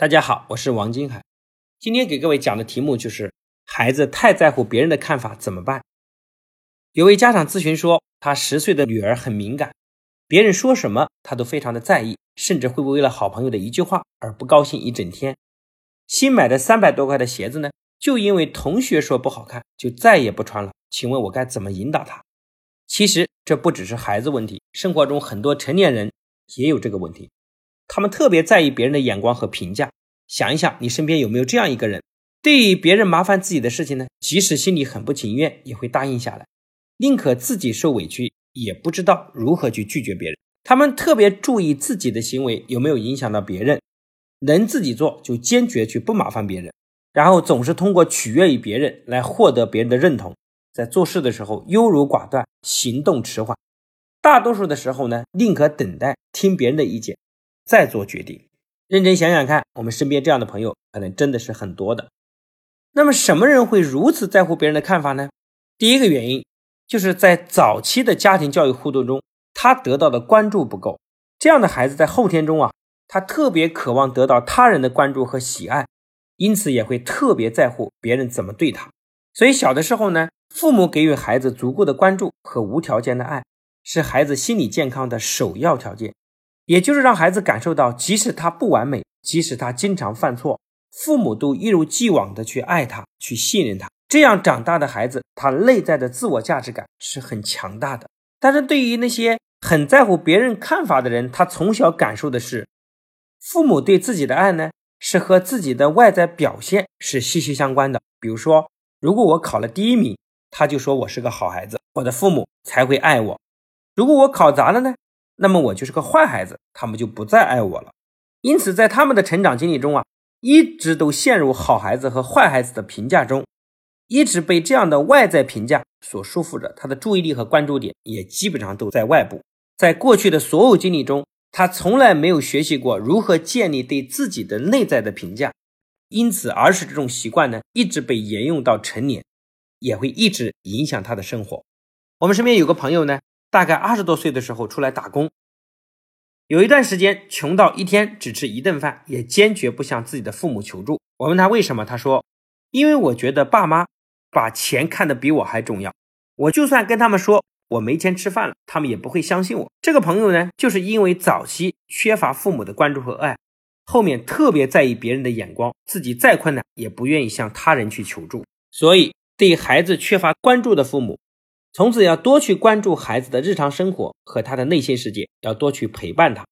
大家好，我是王金海。今天给各位讲的题目就是孩子太在乎别人的看法怎么办？有位家长咨询说，他十岁的女儿很敏感，别人说什么他都非常的在意，甚至会为了好朋友的一句话而不高兴一整天。新买的三百多块的鞋子呢，就因为同学说不好看，就再也不穿了。请问我该怎么引导他？其实这不只是孩子问题，生活中很多成年人也有这个问题。他们特别在意别人的眼光和评价。想一想，你身边有没有这样一个人，对于别人麻烦自己的事情呢？即使心里很不情愿，也会答应下来，宁可自己受委屈，也不知道如何去拒绝别人。他们特别注意自己的行为有没有影响到别人，能自己做就坚决去不麻烦别人，然后总是通过取悦于别人来获得别人的认同。在做事的时候优柔寡断，行动迟缓，大多数的时候呢，宁可等待听别人的意见。再做决定，认真想想看，我们身边这样的朋友可能真的是很多的。那么，什么人会如此在乎别人的看法呢？第一个原因就是在早期的家庭教育互动中，他得到的关注不够。这样的孩子在后天中啊，他特别渴望得到他人的关注和喜爱，因此也会特别在乎别人怎么对他。所以，小的时候呢，父母给予孩子足够的关注和无条件的爱，是孩子心理健康的首要条件。也就是让孩子感受到，即使他不完美，即使他经常犯错，父母都一如既往的去爱他，去信任他。这样长大的孩子，他内在的自我价值感是很强大的。但是对于那些很在乎别人看法的人，他从小感受的是，父母对自己的爱呢，是和自己的外在表现是息息相关的。比如说，如果我考了第一名，他就说我是个好孩子，我的父母才会爱我。如果我考砸了呢？那么我就是个坏孩子，他们就不再爱我了。因此，在他们的成长经历中啊，一直都陷入好孩子和坏孩子的评价中，一直被这样的外在评价所束缚着。他的注意力和关注点也基本上都在外部。在过去的所有经历中，他从来没有学习过如何建立对自己的内在的评价。因此，儿时这种习惯呢，一直被沿用到成年，也会一直影响他的生活。我们身边有个朋友呢。大概二十多岁的时候出来打工，有一段时间穷到一天只吃一顿饭，也坚决不向自己的父母求助。我问他为什么，他说：“因为我觉得爸妈把钱看得比我还重要，我就算跟他们说我没钱吃饭了，他们也不会相信我。”这个朋友呢，就是因为早期缺乏父母的关注和爱，后面特别在意别人的眼光，自己再困难也不愿意向他人去求助，所以对孩子缺乏关注的父母。从此要多去关注孩子的日常生活和他的内心世界，要多去陪伴他，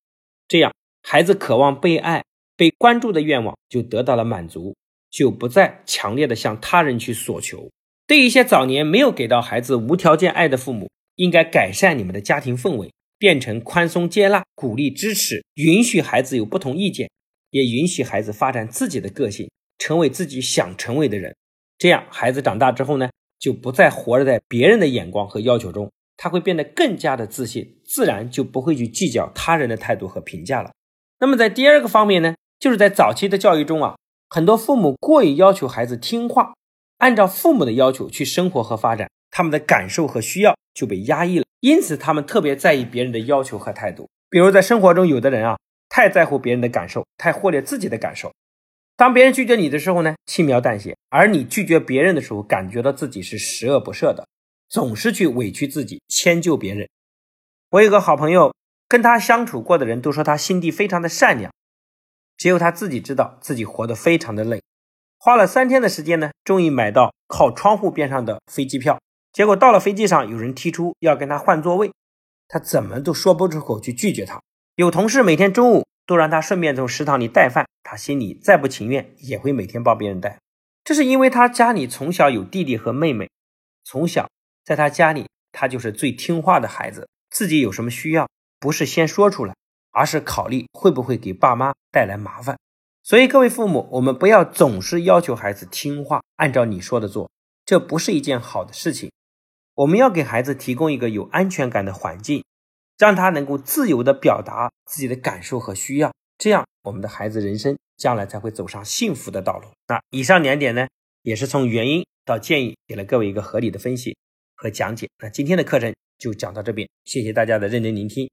这样孩子渴望被爱、被关注的愿望就得到了满足，就不再强烈的向他人去索求。对一些早年没有给到孩子无条件爱的父母，应该改善你们的家庭氛围，变成宽松接纳、鼓励支持，允许孩子有不同意见，也允许孩子发展自己的个性，成为自己想成为的人。这样孩子长大之后呢？就不再活着在别人的眼光和要求中，他会变得更加的自信，自然就不会去计较他人的态度和评价了。那么在第二个方面呢，就是在早期的教育中啊，很多父母过于要求孩子听话，按照父母的要求去生活和发展，他们的感受和需要就被压抑了，因此他们特别在意别人的要求和态度。比如在生活中，有的人啊，太在乎别人的感受，太忽略自己的感受。当别人拒绝你的时候呢，轻描淡写；而你拒绝别人的时候，感觉到自己是十恶不赦的，总是去委屈自己，迁就别人。我有个好朋友，跟他相处过的人都说他心地非常的善良，只有他自己知道自己活得非常的累。花了三天的时间呢，终于买到靠窗户边上的飞机票。结果到了飞机上，有人提出要跟他换座位，他怎么都说不出口去拒绝他。有同事每天中午。都让他顺便从食堂里带饭，他心里再不情愿，也会每天帮别人带。这是因为他家里从小有弟弟和妹妹，从小在他家里，他就是最听话的孩子。自己有什么需要，不是先说出来，而是考虑会不会给爸妈带来麻烦。所以各位父母，我们不要总是要求孩子听话，按照你说的做，这不是一件好的事情。我们要给孩子提供一个有安全感的环境。让他能够自由地表达自己的感受和需要，这样我们的孩子人生将来才会走上幸福的道路。那以上两点呢，也是从原因到建议，给了各位一个合理的分析和讲解。那今天的课程就讲到这边，谢谢大家的认真聆听。